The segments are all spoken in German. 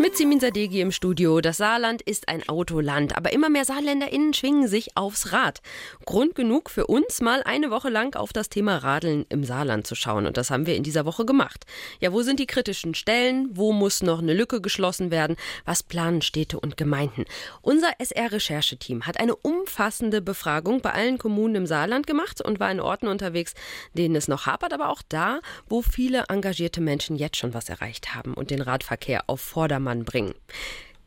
Mit Simin Sadegi im Studio. Das Saarland ist ein Autoland, aber immer mehr SaarländerInnen schwingen sich aufs Rad. Grund genug für uns, mal eine Woche lang auf das Thema Radeln im Saarland zu schauen. Und das haben wir in dieser Woche gemacht. Ja, wo sind die kritischen Stellen? Wo muss noch eine Lücke geschlossen werden? Was planen Städte und Gemeinden? Unser SR-Rechercheteam hat eine umfassende Befragung bei allen Kommunen im Saarland gemacht und war in Orten unterwegs, denen es noch hapert, aber auch da, wo viele engagierte Menschen jetzt schon was erreicht haben und den Radverkehr auf Vordermann Vordermann bringen.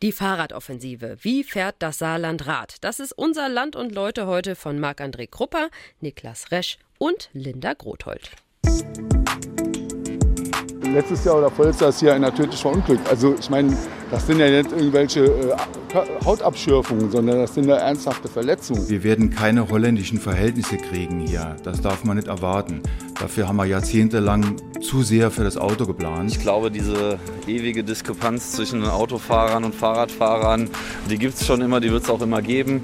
Die Fahrradoffensive. Wie fährt das Saarland Rad? Das ist unser Land und Leute heute von Marc-André Krupper, Niklas Resch und Linda Grothold. Letztes Jahr oder vorletztes Jahr ist hier einer tödlich verunglückt. Also ich meine, das sind ja nicht irgendwelche äh, Hautabschürfungen, sondern das sind ja ernsthafte Verletzungen. Wir werden keine holländischen Verhältnisse kriegen hier. Das darf man nicht erwarten. Dafür haben wir jahrzehntelang zu sehr für das Auto geplant. Ich glaube, diese ewige Diskrepanz zwischen Autofahrern und Fahrradfahrern, die gibt es schon immer, die wird es auch immer geben.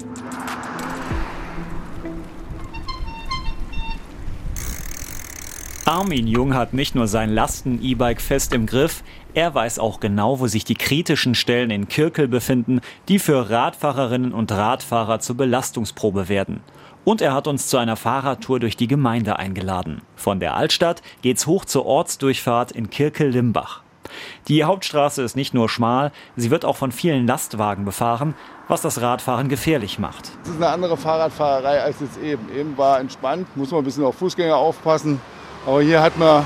Armin Jung hat nicht nur sein Lasten-E-Bike fest im Griff, er weiß auch genau, wo sich die kritischen Stellen in Kirkel befinden, die für Radfahrerinnen und Radfahrer zur Belastungsprobe werden. Und er hat uns zu einer Fahrradtour durch die Gemeinde eingeladen. Von der Altstadt geht's hoch zur Ortsdurchfahrt in Kirkel-Limbach. Die Hauptstraße ist nicht nur schmal, sie wird auch von vielen Lastwagen befahren, was das Radfahren gefährlich macht. Es ist eine andere Fahrradfahrerei als jetzt eben. Eben war entspannt, muss man ein bisschen auf Fußgänger aufpassen. Aber hier hat man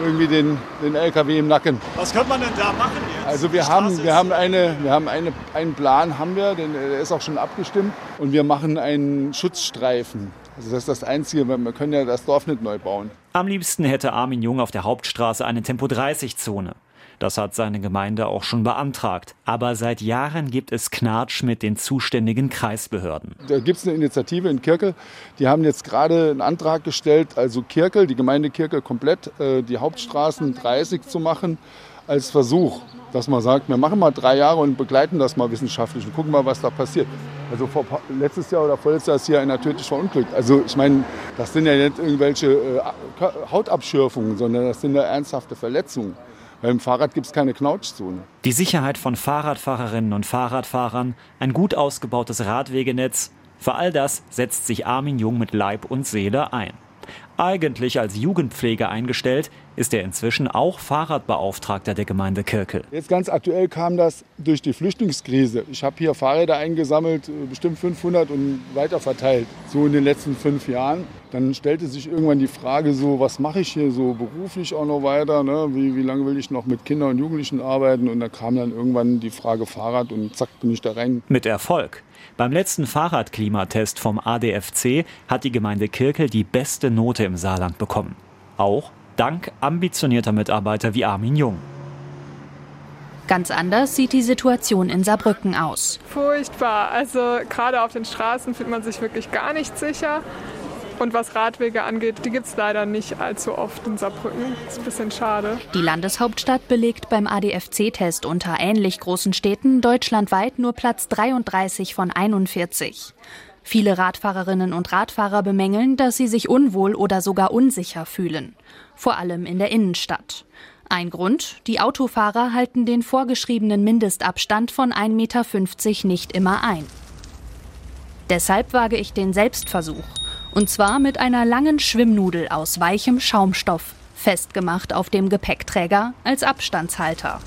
irgendwie den, den LKW im Nacken. Was könnte man denn da machen jetzt? Also wir haben, wir haben, eine, wir haben eine, einen Plan, haben wir, den, der ist auch schon abgestimmt. Und wir machen einen Schutzstreifen. Also das ist das Einzige, wir können ja das Dorf nicht neu bauen. Am liebsten hätte Armin Jung auf der Hauptstraße eine Tempo-30-Zone. Das hat seine Gemeinde auch schon beantragt. Aber seit Jahren gibt es Knatsch mit den zuständigen Kreisbehörden. Da gibt es eine Initiative in Kirkel. Die haben jetzt gerade einen Antrag gestellt, also Kirkel, die Gemeinde Kirkel komplett, äh, die Hauptstraßen 30 zu machen als Versuch, dass man sagt, wir machen mal drei Jahre und begleiten das mal wissenschaftlich und gucken mal, was da passiert. Also vor, letztes Jahr oder vorletztes Jahr ist hier einer tödlich verunglückt. Also ich meine, das sind ja nicht irgendwelche äh, Hautabschürfungen, sondern das sind ja ernsthafte Verletzungen. Beim Fahrrad gibt es keine Knautschzone. Die Sicherheit von Fahrradfahrerinnen und Fahrradfahrern, ein gut ausgebautes Radwegenetz, für all das setzt sich Armin Jung mit Leib und Seele ein. Eigentlich als Jugendpfleger eingestellt, ist er inzwischen auch Fahrradbeauftragter der Gemeinde Kirkel. Jetzt ganz aktuell kam das durch die Flüchtlingskrise. Ich habe hier Fahrräder eingesammelt, äh, bestimmt 500 und weiter verteilt, so in den letzten fünf Jahren. Dann stellte sich irgendwann die Frage so, was mache ich hier so beruflich auch noch weiter? Ne? Wie, wie lange will ich noch mit Kindern und Jugendlichen arbeiten? Und da kam dann irgendwann die Frage Fahrrad und zack bin ich da rein. Mit Erfolg. Beim letzten Fahrradklimatest vom ADFC hat die Gemeinde Kirkel die beste Note im Saarland bekommen. Auch dank ambitionierter Mitarbeiter wie Armin Jung. Ganz anders sieht die Situation in Saarbrücken aus. Furchtbar. Also gerade auf den Straßen fühlt man sich wirklich gar nicht sicher. Und was Radwege angeht, die gibt es leider nicht allzu oft in Saarbrücken. Ist ein bisschen schade. Die Landeshauptstadt belegt beim ADFC-Test unter ähnlich großen Städten deutschlandweit nur Platz 33 von 41. Viele Radfahrerinnen und Radfahrer bemängeln, dass sie sich unwohl oder sogar unsicher fühlen. Vor allem in der Innenstadt. Ein Grund, die Autofahrer halten den vorgeschriebenen Mindestabstand von 1,50 Meter nicht immer ein. Deshalb wage ich den Selbstversuch. Und zwar mit einer langen Schwimmnudel aus weichem Schaumstoff, festgemacht auf dem Gepäckträger als Abstandshalter.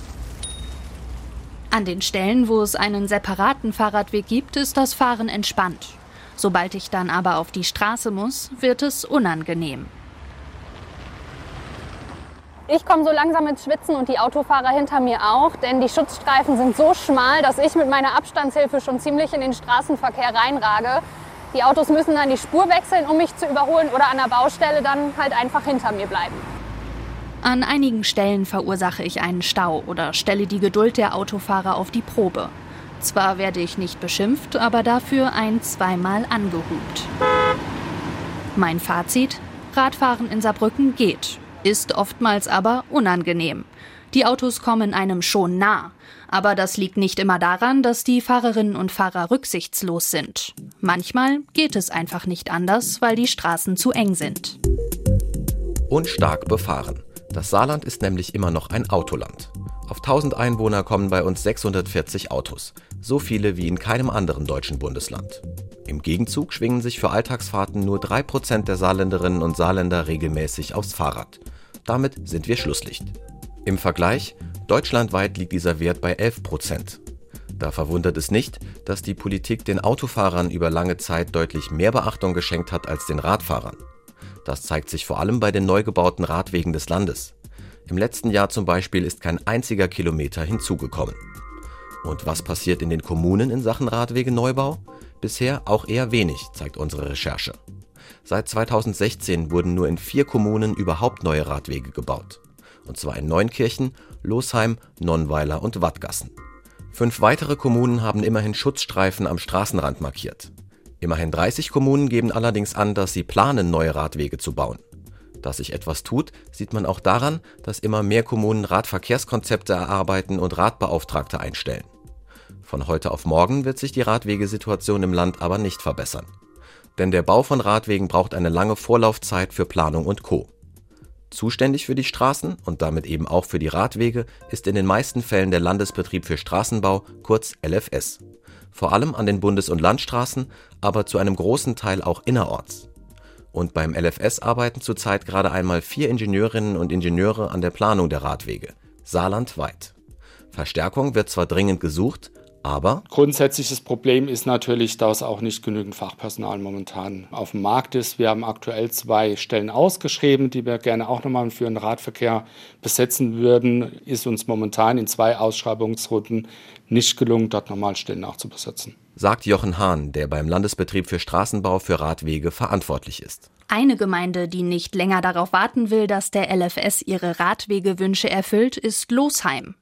An den Stellen, wo es einen separaten Fahrradweg gibt, ist das Fahren entspannt. Sobald ich dann aber auf die Straße muss, wird es unangenehm. Ich komme so langsam ins Schwitzen und die Autofahrer hinter mir auch, denn die Schutzstreifen sind so schmal, dass ich mit meiner Abstandshilfe schon ziemlich in den Straßenverkehr reinrage. Die Autos müssen dann die Spur wechseln, um mich zu überholen oder an der Baustelle dann halt einfach hinter mir bleiben. An einigen Stellen verursache ich einen Stau oder stelle die Geduld der Autofahrer auf die Probe. Zwar werde ich nicht beschimpft, aber dafür ein zweimal angehupt. Mein Fazit? Radfahren in Saarbrücken geht, ist oftmals aber unangenehm. Die Autos kommen einem schon nah. Aber das liegt nicht immer daran, dass die Fahrerinnen und Fahrer rücksichtslos sind. Manchmal geht es einfach nicht anders, weil die Straßen zu eng sind. und stark befahren. Das Saarland ist nämlich immer noch ein Autoland. Auf 1000 Einwohner kommen bei uns 640 Autos, so viele wie in keinem anderen deutschen Bundesland. Im Gegenzug schwingen sich für Alltagsfahrten nur 3% der Saarländerinnen und Saarländer regelmäßig aufs Fahrrad. Damit sind wir Schlusslicht. Im Vergleich, deutschlandweit liegt dieser Wert bei 11%. Da verwundert es nicht, dass die Politik den Autofahrern über lange Zeit deutlich mehr Beachtung geschenkt hat als den Radfahrern. Das zeigt sich vor allem bei den neu gebauten Radwegen des Landes. Im letzten Jahr zum Beispiel ist kein einziger Kilometer hinzugekommen. Und was passiert in den Kommunen in Sachen Radwegeneubau? Bisher auch eher wenig, zeigt unsere Recherche. Seit 2016 wurden nur in vier Kommunen überhaupt neue Radwege gebaut. Und zwar in Neunkirchen, Losheim, Nonnweiler und Wattgassen. Fünf weitere Kommunen haben immerhin Schutzstreifen am Straßenrand markiert. Immerhin 30 Kommunen geben allerdings an, dass sie planen, neue Radwege zu bauen. Dass sich etwas tut, sieht man auch daran, dass immer mehr Kommunen Radverkehrskonzepte erarbeiten und Radbeauftragte einstellen. Von heute auf morgen wird sich die Radwegesituation im Land aber nicht verbessern. Denn der Bau von Radwegen braucht eine lange Vorlaufzeit für Planung und Co. Zuständig für die Straßen und damit eben auch für die Radwege ist in den meisten Fällen der Landesbetrieb für Straßenbau, kurz LFS. Vor allem an den Bundes- und Landstraßen, aber zu einem großen Teil auch innerorts. Und beim LFS arbeiten zurzeit gerade einmal vier Ingenieurinnen und Ingenieure an der Planung der Radwege, saarlandweit. Verstärkung wird zwar dringend gesucht, aber grundsätzliches Problem ist natürlich, dass auch nicht genügend Fachpersonal momentan auf dem Markt ist. Wir haben aktuell zwei Stellen ausgeschrieben, die wir gerne auch nochmal für den Radverkehr besetzen würden. Ist uns momentan in zwei Ausschreibungsrunden nicht gelungen, dort nochmal Stellen nachzubesetzen. Sagt Jochen Hahn, der beim Landesbetrieb für Straßenbau für Radwege verantwortlich ist. Eine Gemeinde, die nicht länger darauf warten will, dass der LFS ihre Radwegewünsche erfüllt, ist Losheim.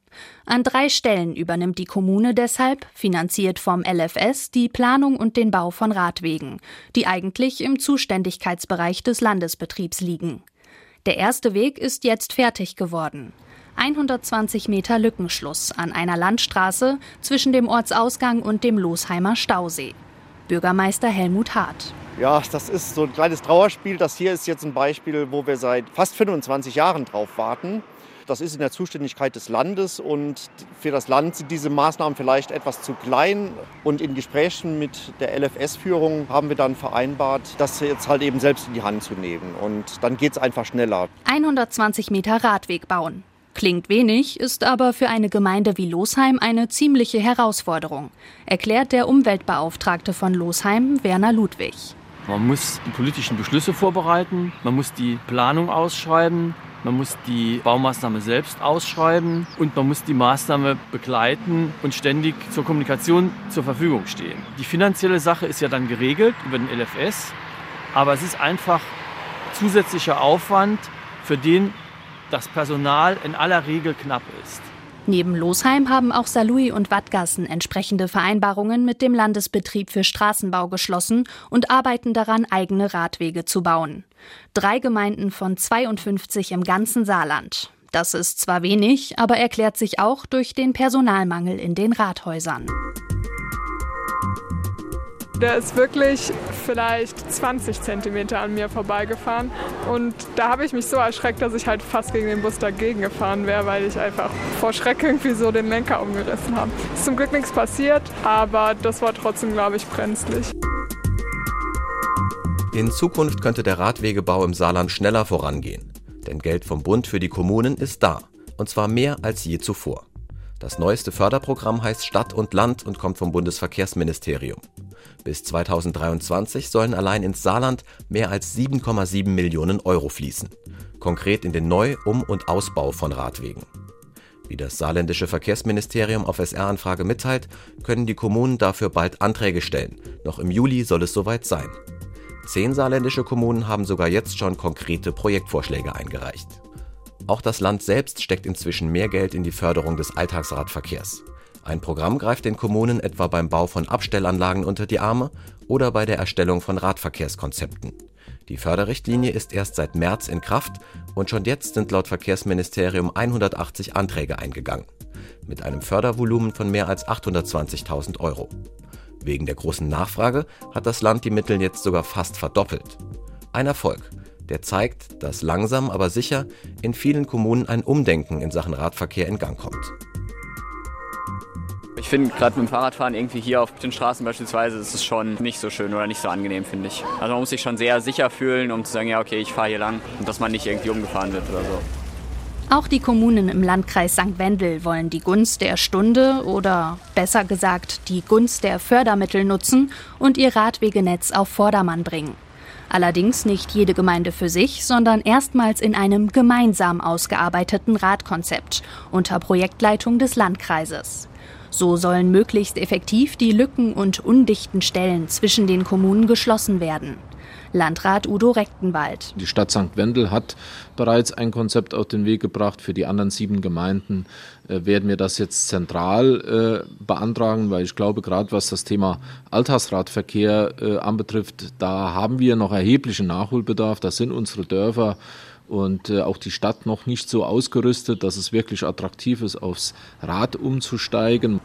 An drei Stellen übernimmt die Kommune deshalb, finanziert vom LFS, die Planung und den Bau von Radwegen, die eigentlich im Zuständigkeitsbereich des Landesbetriebs liegen. Der erste Weg ist jetzt fertig geworden. 120 Meter Lückenschluss an einer Landstraße zwischen dem Ortsausgang und dem Losheimer Stausee. Bürgermeister Helmut Hart. Ja, das ist so ein kleines Trauerspiel. Das hier ist jetzt ein Beispiel, wo wir seit fast 25 Jahren drauf warten. Das ist in der Zuständigkeit des Landes und für das Land sind diese Maßnahmen vielleicht etwas zu klein. Und in Gesprächen mit der LFS-Führung haben wir dann vereinbart, das jetzt halt eben selbst in die Hand zu nehmen. Und dann geht es einfach schneller. 120 Meter Radweg bauen. Klingt wenig, ist aber für eine Gemeinde wie Losheim eine ziemliche Herausforderung, erklärt der Umweltbeauftragte von Losheim, Werner Ludwig. Man muss die politischen Beschlüsse vorbereiten, man muss die Planung ausschreiben, man muss die Baumaßnahme selbst ausschreiben und man muss die Maßnahme begleiten und ständig zur Kommunikation zur Verfügung stehen. Die finanzielle Sache ist ja dann geregelt über den LFS, aber es ist einfach zusätzlicher Aufwand, für den das Personal in aller Regel knapp ist. Neben Losheim haben auch Saarlouis und Wattgassen entsprechende Vereinbarungen mit dem Landesbetrieb für Straßenbau geschlossen und arbeiten daran, eigene Radwege zu bauen. Drei Gemeinden von 52 im ganzen Saarland. Das ist zwar wenig, aber erklärt sich auch durch den Personalmangel in den Rathäusern. Der ist wirklich vielleicht 20 Zentimeter an mir vorbeigefahren. Und da habe ich mich so erschreckt, dass ich halt fast gegen den Bus dagegen gefahren wäre, weil ich einfach vor Schreck irgendwie so den Lenker umgerissen habe. Ist zum Glück nichts passiert, aber das war trotzdem, glaube ich, brenzlig. In Zukunft könnte der Radwegebau im Saarland schneller vorangehen. Denn Geld vom Bund für die Kommunen ist da. Und zwar mehr als je zuvor. Das neueste Förderprogramm heißt Stadt und Land und kommt vom Bundesverkehrsministerium. Bis 2023 sollen allein ins Saarland mehr als 7,7 Millionen Euro fließen. Konkret in den Neu-, Um- und Ausbau von Radwegen. Wie das saarländische Verkehrsministerium auf SR-Anfrage mitteilt, können die Kommunen dafür bald Anträge stellen. Noch im Juli soll es soweit sein. Zehn saarländische Kommunen haben sogar jetzt schon konkrete Projektvorschläge eingereicht. Auch das Land selbst steckt inzwischen mehr Geld in die Förderung des Alltagsradverkehrs. Ein Programm greift den Kommunen etwa beim Bau von Abstellanlagen unter die Arme oder bei der Erstellung von Radverkehrskonzepten. Die Förderrichtlinie ist erst seit März in Kraft und schon jetzt sind laut Verkehrsministerium 180 Anträge eingegangen. Mit einem Fördervolumen von mehr als 820.000 Euro. Wegen der großen Nachfrage hat das Land die Mittel jetzt sogar fast verdoppelt. Ein Erfolg, Der zeigt, dass langsam, aber sicher in vielen Kommunen ein Umdenken in Sachen Radverkehr in Gang kommt. Ich finde gerade mit dem Fahrradfahren irgendwie hier auf den Straßen beispielsweise ist es schon nicht so schön oder nicht so angenehm, finde ich. Also man muss sich schon sehr sicher fühlen, um zu sagen, ja okay, ich fahre hier lang und dass man nicht irgendwie umgefahren wird oder so. Auch die Kommunen im Landkreis St. Wendel wollen die Gunst der Stunde oder besser gesagt die Gunst der Fördermittel nutzen und ihr Radwegenetz auf Vordermann bringen. Allerdings nicht jede Gemeinde für sich, sondern erstmals in einem gemeinsam ausgearbeiteten Radkonzept unter Projektleitung des Landkreises. So sollen möglichst effektiv die Lücken und undichten Stellen zwischen den Kommunen geschlossen werden. Landrat Udo Rechtenwald. Die Stadt St. Wendel hat bereits ein Konzept auf den Weg gebracht. Für die anderen sieben Gemeinden äh, werden wir das jetzt zentral äh, beantragen, weil ich glaube, gerade was das Thema Alltagsradverkehr äh, anbetrifft, da haben wir noch erheblichen Nachholbedarf. Da sind unsere Dörfer und äh, auch die Stadt noch nicht so ausgerüstet, dass es wirklich attraktiv ist, aufs Rad umzusteigen.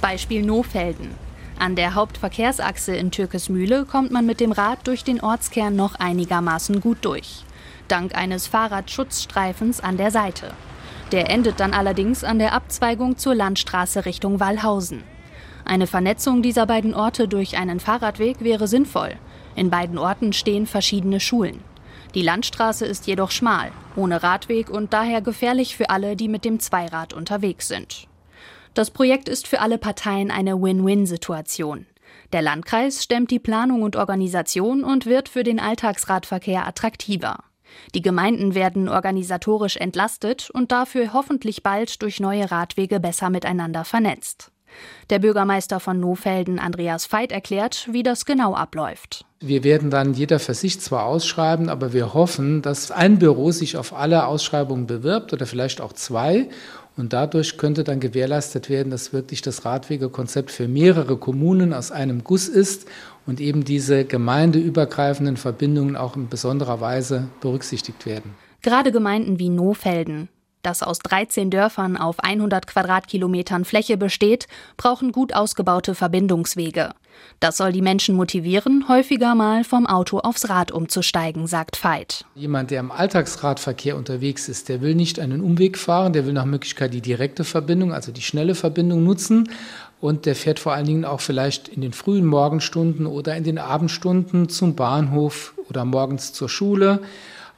Beispiel Nofelden. An der Hauptverkehrsachse in Türkesmühle kommt man mit dem Rad durch den Ortskern noch einigermaßen gut durch. Dank eines Fahrradschutzstreifens an der Seite. Der endet dann allerdings an der Abzweigung zur Landstraße Richtung Wallhausen. Eine Vernetzung dieser beiden Orte durch einen Fahrradweg wäre sinnvoll. In beiden Orten stehen verschiedene Schulen. Die Landstraße ist jedoch schmal, ohne Radweg und daher gefährlich für alle, die mit dem Zweirad unterwegs sind. Das Projekt ist für alle Parteien eine Win-Win-Situation. Der Landkreis stemmt die Planung und Organisation und wird für den Alltagsradverkehr attraktiver. Die Gemeinden werden organisatorisch entlastet und dafür hoffentlich bald durch neue Radwege besser miteinander vernetzt. Der Bürgermeister von Nofelden, Andreas Veit, erklärt, wie das genau abläuft. Wir werden dann jeder für sich zwar ausschreiben, aber wir hoffen, dass ein Büro sich auf alle Ausschreibungen bewirbt oder vielleicht auch zwei. Und dadurch könnte dann gewährleistet werden, dass wirklich das Radwegekonzept für mehrere Kommunen aus einem Guss ist und eben diese gemeindeübergreifenden Verbindungen auch in besonderer Weise berücksichtigt werden. Gerade Gemeinden wie Nofelden, das aus 13 Dörfern auf 100 Quadratkilometern Fläche besteht, brauchen gut ausgebaute Verbindungswege. Das soll die Menschen motivieren, häufiger mal vom Auto aufs Rad umzusteigen, sagt Veit. Jemand, der im Alltagsradverkehr unterwegs ist, der will nicht einen Umweg fahren, der will nach Möglichkeit die direkte Verbindung, also die schnelle Verbindung nutzen. Und der fährt vor allen Dingen auch vielleicht in den frühen Morgenstunden oder in den Abendstunden zum Bahnhof oder morgens zur Schule.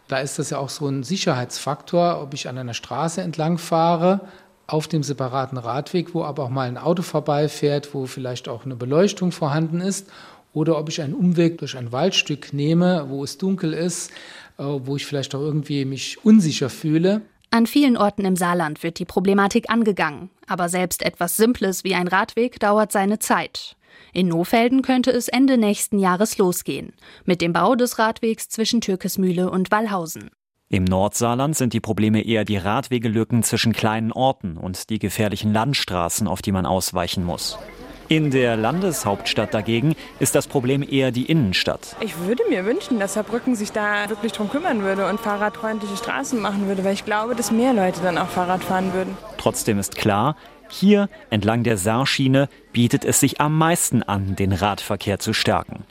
Da ist das ja auch so ein Sicherheitsfaktor, ob ich an einer Straße entlang fahre, auf dem separaten Radweg, wo aber auch mal ein Auto vorbeifährt, wo vielleicht auch eine Beleuchtung vorhanden ist, oder ob ich einen Umweg durch ein Waldstück nehme, wo es dunkel ist, äh, wo ich vielleicht auch irgendwie mich unsicher fühle. An vielen Orten im Saarland wird die Problematik angegangen, aber selbst etwas Simples wie ein Radweg dauert seine Zeit. In Nofelden könnte es Ende nächsten Jahres losgehen, mit dem Bau des Radwegs zwischen Türkesmühle und Wallhausen. Im Nordsaarland sind die Probleme eher die Radwegelücken zwischen kleinen Orten und die gefährlichen Landstraßen, auf die man ausweichen muss. In der Landeshauptstadt dagegen ist das Problem eher die Innenstadt. Ich würde mir wünschen, dass Saarbrücken sich da wirklich drum kümmern würde und fahrradfreundliche Straßen machen würde, weil ich glaube, dass mehr Leute dann auch Fahrrad fahren würden. Trotzdem ist klar, hier entlang der Saarschiene bietet es sich am meisten an, den Radverkehr zu stärken.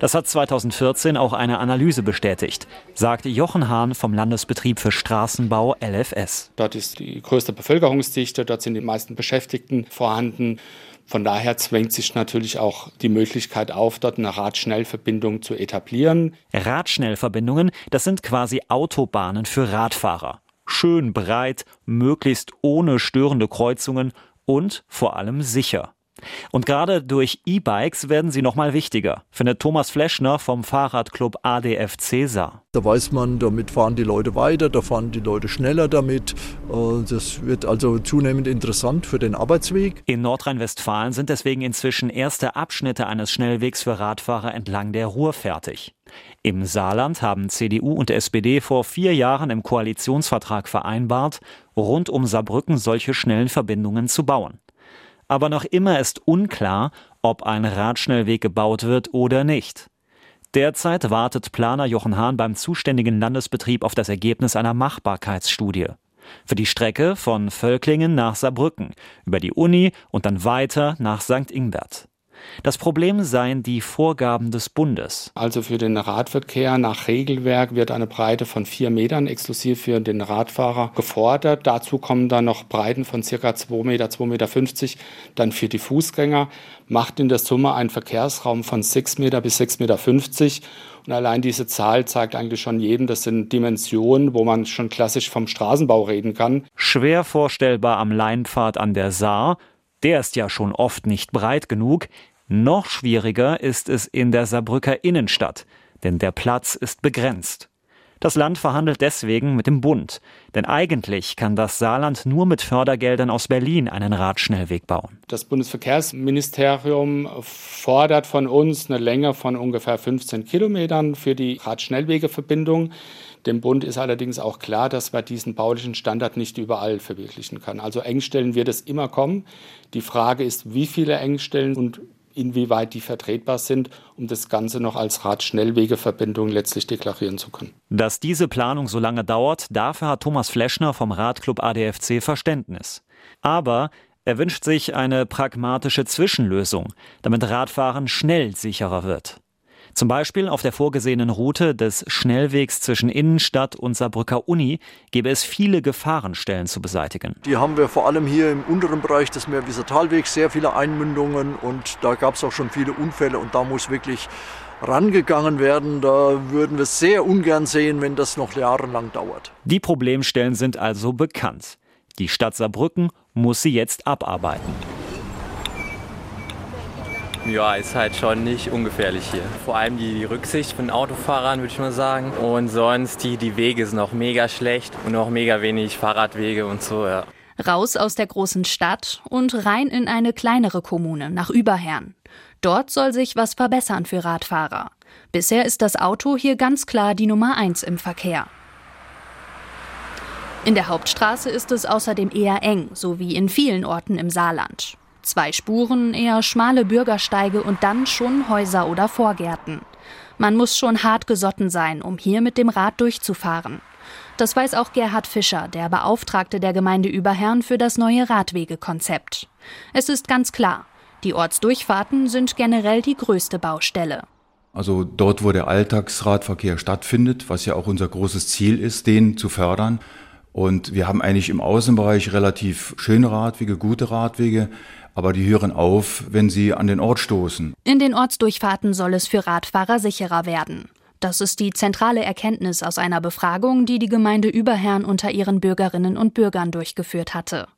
Das hat 2014 auch eine Analyse bestätigt, sagte Jochen Hahn vom Landesbetrieb für Straßenbau LFS. Dort ist die größte Bevölkerungsdichte, dort sind die meisten Beschäftigten vorhanden. Von daher zwängt sich natürlich auch die Möglichkeit auf, dort eine Radschnellverbindung zu etablieren. Radschnellverbindungen, das sind quasi Autobahnen für Radfahrer schön breit, möglichst ohne störende Kreuzungen und vor allem sicher. Und gerade durch E-Bikes werden sie nochmal wichtiger, findet Thomas Fleschner vom Fahrradclub ADF Cäsar. Da weiß man, damit fahren die Leute weiter, da fahren die Leute schneller damit. Äh, das wird also zunehmend interessant für den Arbeitsweg. In Nordrhein-Westfalen sind deswegen inzwischen erste Abschnitte eines Schnellwegs für Radfahrer entlang der Ruhr fertig. Im Saarland haben CDU und SPD vor vier Jahren im Koalitionsvertrag vereinbart, rund um Saarbrücken solche schnellen Verbindungen zu bauen. Aber noch immer ist unklar, ob ein Radschnellweg gebaut wird oder nicht. Derzeit wartet Planer Jochen Hahn beim zuständigen Landesbetrieb auf das Ergebnis einer Machbarkeitsstudie. Für die Strecke von Völklingen nach Saarbrücken, über die Uni und dann weiter nach St. Ingbert. Das Problem seien die Vorgaben des Bundes. Also für den Radverkehr nach Regelwerk wird eine Breite von vier Metern exklusiv für den Radfahrer gefordert. Dazu kommen dann noch Breiten von circa 2 Meter, 2,50 Meter dann für die Fußgänger. Macht in der Summe einen Verkehrsraum von 6 Meter bis 6,50 Meter. Und allein diese Zahl zeigt eigentlich schon jedem, das sind Dimensionen, wo man schon klassisch vom Straßenbau reden kann. Schwer vorstellbar am Leinpfad an der Saar. Der ist ja schon oft nicht breit genug. Noch schwieriger ist es in der Saarbrücker Innenstadt, denn der Platz ist begrenzt. Das Land verhandelt deswegen mit dem Bund. Denn eigentlich kann das Saarland nur mit Fördergeldern aus Berlin einen Radschnellweg bauen. Das Bundesverkehrsministerium fordert von uns eine Länge von ungefähr 15 Kilometern für die Radschnellwegeverbindung. Dem Bund ist allerdings auch klar, dass man diesen baulichen Standard nicht überall verwirklichen kann. Also Engstellen wird es immer kommen. Die Frage ist, wie viele Engstellen und inwieweit die vertretbar sind, um das Ganze noch als Radschnellwegeverbindung letztlich deklarieren zu können. Dass diese Planung so lange dauert, dafür hat Thomas Fleschner vom Radclub ADFC Verständnis. Aber er wünscht sich eine pragmatische Zwischenlösung, damit Radfahren schnell sicherer wird. Zum Beispiel auf der vorgesehenen Route des Schnellwegs zwischen Innenstadt und Saarbrücker Uni gäbe es viele Gefahrenstellen zu beseitigen. Die haben wir vor allem hier im unteren Bereich des Meerwieser Talwegs sehr viele Einmündungen und da gab es auch schon viele Unfälle und da muss wirklich rangegangen werden. Da würden wir sehr ungern sehen, wenn das noch jahrelang dauert. Die Problemstellen sind also bekannt. Die Stadt Saarbrücken muss sie jetzt abarbeiten. Ja, ist halt schon nicht ungefährlich hier. Vor allem die Rücksicht von Autofahrern, würde ich mal sagen. Und sonst, die, die Wege sind auch mega schlecht und auch mega wenig Fahrradwege und so, ja. Raus aus der großen Stadt und rein in eine kleinere Kommune nach Überherrn. Dort soll sich was verbessern für Radfahrer. Bisher ist das Auto hier ganz klar die Nummer eins im Verkehr. In der Hauptstraße ist es außerdem eher eng, so wie in vielen Orten im Saarland. Zwei Spuren, eher schmale Bürgersteige und dann schon Häuser oder Vorgärten. Man muss schon hart gesotten sein, um hier mit dem Rad durchzufahren. Das weiß auch Gerhard Fischer, der Beauftragte der Gemeinde Überherrn für das neue Radwegekonzept. Es ist ganz klar, die Ortsdurchfahrten sind generell die größte Baustelle. Also dort, wo der Alltagsradverkehr stattfindet, was ja auch unser großes Ziel ist, den zu fördern. Und wir haben eigentlich im Außenbereich relativ schöne Radwege, gute Radwege aber die hören auf, wenn sie an den Ort stoßen. In den Ortsdurchfahrten soll es für Radfahrer sicherer werden. Das ist die zentrale Erkenntnis aus einer Befragung, die die Gemeinde Überherrn unter ihren Bürgerinnen und Bürgern durchgeführt hatte.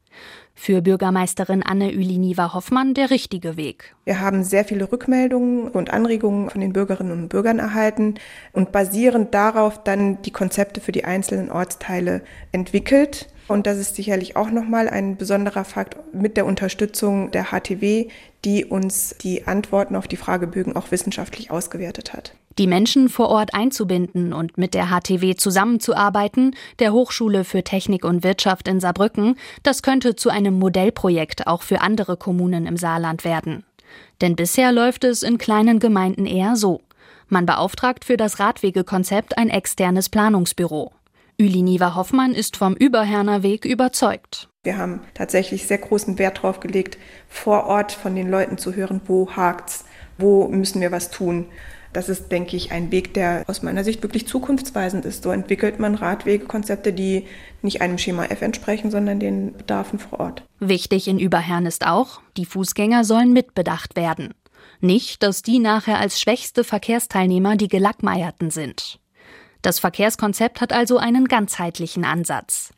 Für Bürgermeisterin Anne Üliniva Hoffmann der richtige Weg. Wir haben sehr viele Rückmeldungen und Anregungen von den Bürgerinnen und Bürgern erhalten und basierend darauf dann die Konzepte für die einzelnen Ortsteile entwickelt. Und das ist sicherlich auch nochmal ein besonderer Fakt mit der Unterstützung der HTW, die uns die Antworten auf die Fragebögen auch wissenschaftlich ausgewertet hat. Die Menschen vor Ort einzubinden und mit der HTW zusammenzuarbeiten, der Hochschule für Technik und Wirtschaft in Saarbrücken, das könnte zu einem Modellprojekt auch für andere Kommunen im Saarland werden. Denn bisher läuft es in kleinen Gemeinden eher so. Man beauftragt für das Radwegekonzept ein externes Planungsbüro. Üliniva Hoffmann ist vom Überherner Weg überzeugt. Wir haben tatsächlich sehr großen Wert darauf gelegt, vor Ort von den Leuten zu hören, wo hakt's, wo müssen wir was tun. Das ist, denke ich, ein Weg, der aus meiner Sicht wirklich zukunftsweisend ist. So entwickelt man Radwegekonzepte, die nicht einem Schema F entsprechen, sondern den Bedarfen vor Ort. Wichtig in Überherrn ist auch, die Fußgänger sollen mitbedacht werden. Nicht, dass die nachher als schwächste Verkehrsteilnehmer die Gelackmeierten sind. Das Verkehrskonzept hat also einen ganzheitlichen Ansatz.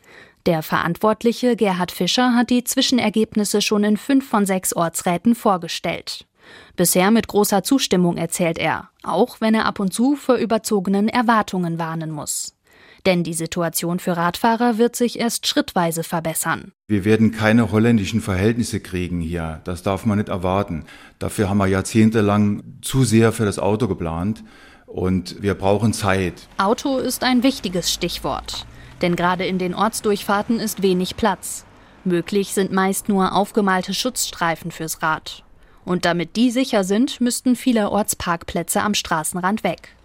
Der Verantwortliche Gerhard Fischer hat die Zwischenergebnisse schon in fünf von sechs Ortsräten vorgestellt. Bisher mit großer Zustimmung erzählt er, auch wenn er ab und zu vor überzogenen Erwartungen warnen muss. Denn die Situation für Radfahrer wird sich erst schrittweise verbessern. Wir werden keine holländischen Verhältnisse kriegen hier. Das darf man nicht erwarten. Dafür haben wir jahrzehntelang zu sehr für das Auto geplant. Und wir brauchen Zeit. Auto ist ein wichtiges Stichwort. Denn gerade in den Ortsdurchfahrten ist wenig Platz. Möglich sind meist nur aufgemalte Schutzstreifen fürs Rad. Und damit die sicher sind, müssten viele Ortsparkplätze am Straßenrand weg.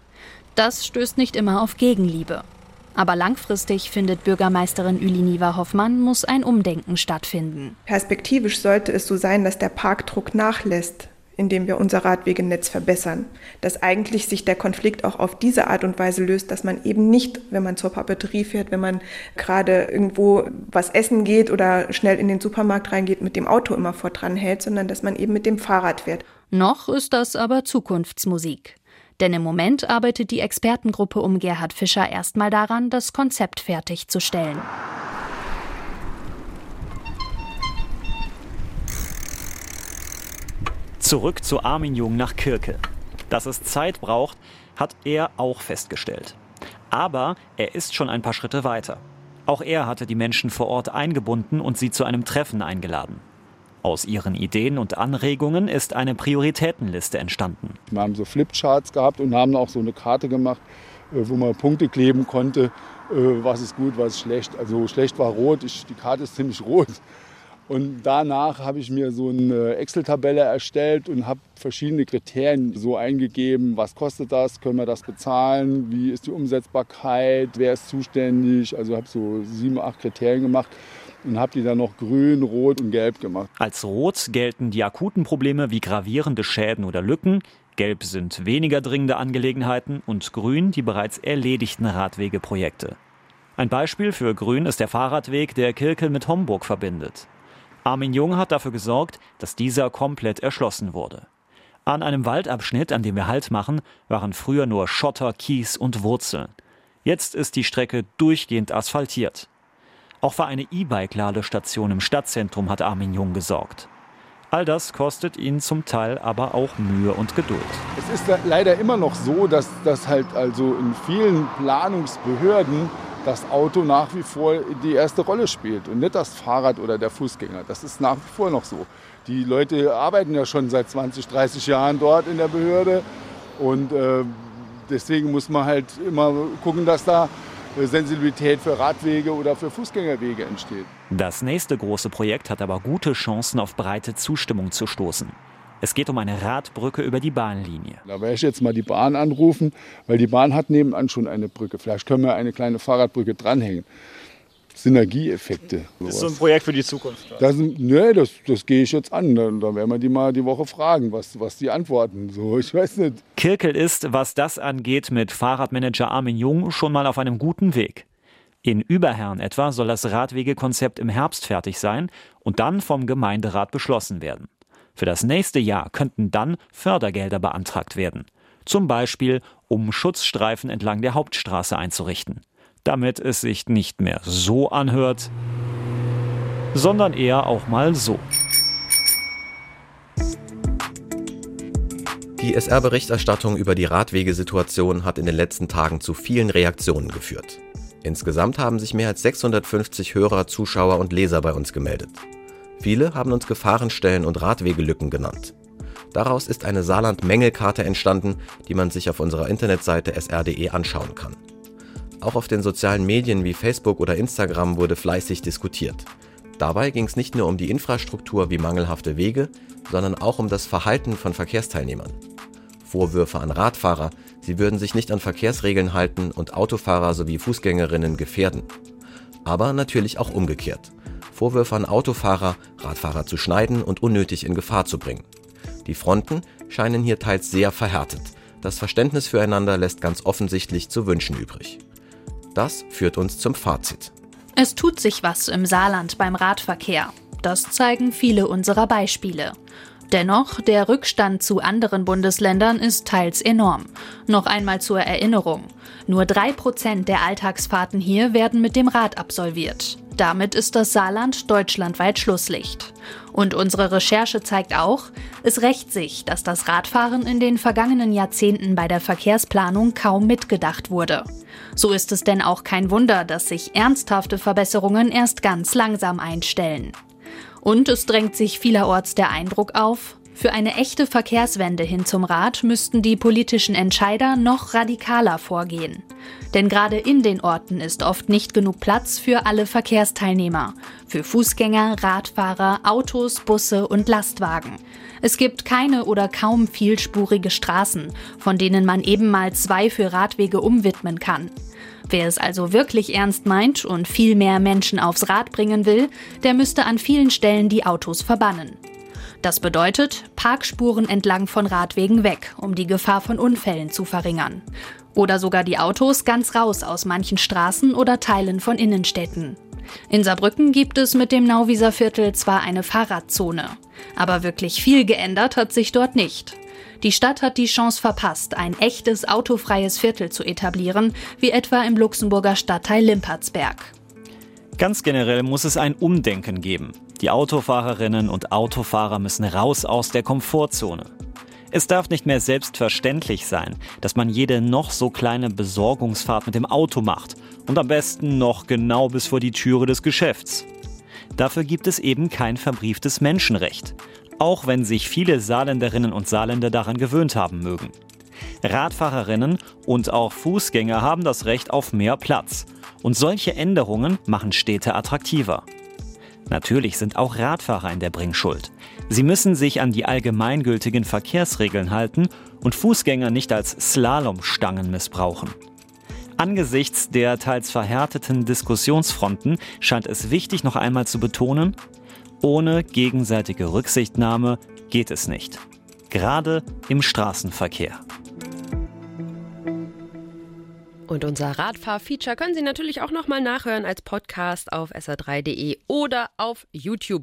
Das stößt nicht immer auf Gegenliebe. Aber langfristig, findet Bürgermeisterin Üliniva Hoffmann, muss ein Umdenken stattfinden. Perspektivisch sollte es so sein, dass der Parkdruck nachlässt indem wir unser Radwegenetz verbessern. Dass eigentlich sich der Konflikt auch auf diese Art und Weise löst, dass man eben nicht, wenn man zur Papeterie fährt, wenn man gerade irgendwo was essen geht oder schnell in den Supermarkt reingeht, mit dem Auto immer vor dran hält, sondern dass man eben mit dem Fahrrad fährt. Noch ist das aber Zukunftsmusik. Denn im Moment arbeitet die Expertengruppe um Gerhard Fischer erstmal daran, das Konzept fertigzustellen. Zurück zu Armin Jung nach Kirke. Dass es Zeit braucht, hat er auch festgestellt. Aber er ist schon ein paar Schritte weiter. Auch er hatte die Menschen vor Ort eingebunden und sie zu einem Treffen eingeladen. Aus ihren Ideen und Anregungen ist eine Prioritätenliste entstanden. Wir haben so Flipcharts gehabt und haben auch so eine Karte gemacht, äh, wo man Punkte kleben konnte, äh, was ist gut, was ist schlecht. Also schlecht war rot, ich, die Karte ist ziemlich rot. Und danach habe ich mir so eine Excel-Tabelle erstellt und habe verschiedene Kriterien so eingegeben. Was kostet das? Können wir das bezahlen? Wie ist die Umsetzbarkeit? Wer ist zuständig? Also habe so sieben, acht Kriterien gemacht und habe die dann noch grün, rot und gelb gemacht. Als rot gelten die akuten Probleme wie gravierende Schäden oder Lücken. Gelb sind weniger dringende Angelegenheiten und grün die bereits erledigten Radwegeprojekte. Ein Beispiel für grün ist der Fahrradweg, der Kirkel mit Homburg verbindet. Armin Jung hat dafür gesorgt, dass dieser komplett erschlossen wurde. An einem Waldabschnitt, an dem wir Halt machen, waren früher nur Schotter, Kies und Wurzeln. Jetzt ist die Strecke durchgehend asphaltiert. Auch für eine E-Bike-Ladestation im Stadtzentrum hat Armin Jung gesorgt. All das kostet ihn zum Teil aber auch Mühe und Geduld. Es ist leider immer noch so, dass das halt also in vielen Planungsbehörden das Auto nach wie vor die erste Rolle spielt und nicht das Fahrrad oder der Fußgänger. Das ist nach wie vor noch so. Die Leute arbeiten ja schon seit 20, 30 Jahren dort in der Behörde und äh, deswegen muss man halt immer gucken, dass da Sensibilität für Radwege oder für Fußgängerwege entsteht. Das nächste große Projekt hat aber gute Chancen auf breite Zustimmung zu stoßen. Es geht um eine Radbrücke über die Bahnlinie. Da werde ich jetzt mal die Bahn anrufen, weil die Bahn hat nebenan schon eine Brücke. Vielleicht können wir eine kleine Fahrradbrücke dranhängen. Synergieeffekte. Das ist so ein Projekt für die Zukunft. Das, nee, das, das gehe ich jetzt an. Da, da werden wir die mal die Woche fragen, was, was die antworten. So, ich weiß nicht. Kirkel ist, was das angeht, mit Fahrradmanager Armin Jung schon mal auf einem guten Weg. In Überherrn etwa soll das Radwegekonzept im Herbst fertig sein und dann vom Gemeinderat beschlossen werden. Für das nächste Jahr könnten dann Fördergelder beantragt werden. Zum Beispiel, um Schutzstreifen entlang der Hauptstraße einzurichten. Damit es sich nicht mehr so anhört, sondern eher auch mal so. Die SR-Berichterstattung über die Radwegesituation hat in den letzten Tagen zu vielen Reaktionen geführt. Insgesamt haben sich mehr als 650 Hörer, Zuschauer und Leser bei uns gemeldet. Viele haben uns Gefahrenstellen und Radwegelücken genannt. Daraus ist eine Saarland-Mängelkarte entstanden, die man sich auf unserer Internetseite sr.de anschauen kann. Auch auf den sozialen Medien wie Facebook oder Instagram wurde fleißig diskutiert. Dabei ging es nicht nur um die Infrastruktur wie mangelhafte Wege, sondern auch um das Verhalten von Verkehrsteilnehmern. Vorwürfe an Radfahrer, sie würden sich nicht an Verkehrsregeln halten und Autofahrer sowie Fußgängerinnen gefährden. Aber natürlich auch umgekehrt. Vorwürfe an Autofahrer, Radfahrer zu schneiden und unnötig in Gefahr zu bringen. Die Fronten scheinen hier teils sehr verhärtet. Das Verständnis füreinander lässt ganz offensichtlich zu wünschen übrig. Das führt uns zum Fazit. Es tut sich was im Saarland beim Radverkehr. Das zeigen viele unserer Beispiele. Dennoch, der Rückstand zu anderen Bundesländern ist teils enorm. Noch einmal zur Erinnerung. Nur drei Prozent der Alltagsfahrten hier werden mit dem Rad absolviert. Damit ist das Saarland deutschlandweit Schlusslicht. Und unsere Recherche zeigt auch, es rächt sich, dass das Radfahren in den vergangenen Jahrzehnten bei der Verkehrsplanung kaum mitgedacht wurde. So ist es denn auch kein Wunder, dass sich ernsthafte Verbesserungen erst ganz langsam einstellen. Und es drängt sich vielerorts der Eindruck auf, für eine echte Verkehrswende hin zum Rad müssten die politischen Entscheider noch radikaler vorgehen. Denn gerade in den Orten ist oft nicht genug Platz für alle Verkehrsteilnehmer, für Fußgänger, Radfahrer, Autos, Busse und Lastwagen. Es gibt keine oder kaum vielspurige Straßen, von denen man eben mal zwei für Radwege umwidmen kann. Wer es also wirklich ernst meint und viel mehr Menschen aufs Rad bringen will, der müsste an vielen Stellen die Autos verbannen. Das bedeutet Parkspuren entlang von Radwegen weg, um die Gefahr von Unfällen zu verringern. Oder sogar die Autos ganz raus aus manchen Straßen oder Teilen von Innenstädten. In Saarbrücken gibt es mit dem Nauwieser Viertel zwar eine Fahrradzone, aber wirklich viel geändert hat sich dort nicht. Die Stadt hat die Chance verpasst, ein echtes autofreies Viertel zu etablieren, wie etwa im Luxemburger Stadtteil Limpertsberg. Ganz generell muss es ein Umdenken geben. Die Autofahrerinnen und Autofahrer müssen raus aus der Komfortzone. Es darf nicht mehr selbstverständlich sein, dass man jede noch so kleine Besorgungsfahrt mit dem Auto macht und am besten noch genau bis vor die Türe des Geschäfts. Dafür gibt es eben kein verbrieftes Menschenrecht, auch wenn sich viele Saarländerinnen und Saarländer daran gewöhnt haben mögen. Radfahrerinnen und auch Fußgänger haben das Recht auf mehr Platz. Und solche Änderungen machen Städte attraktiver. Natürlich sind auch Radfahrer in der Bringschuld. Sie müssen sich an die allgemeingültigen Verkehrsregeln halten und Fußgänger nicht als Slalomstangen missbrauchen. Angesichts der teils verhärteten Diskussionsfronten scheint es wichtig, noch einmal zu betonen, ohne gegenseitige Rücksichtnahme geht es nicht. Gerade im Straßenverkehr. Und unser Radfahr-Feature können Sie natürlich auch nochmal nachhören als Podcast auf sr3.de oder auf YouTube.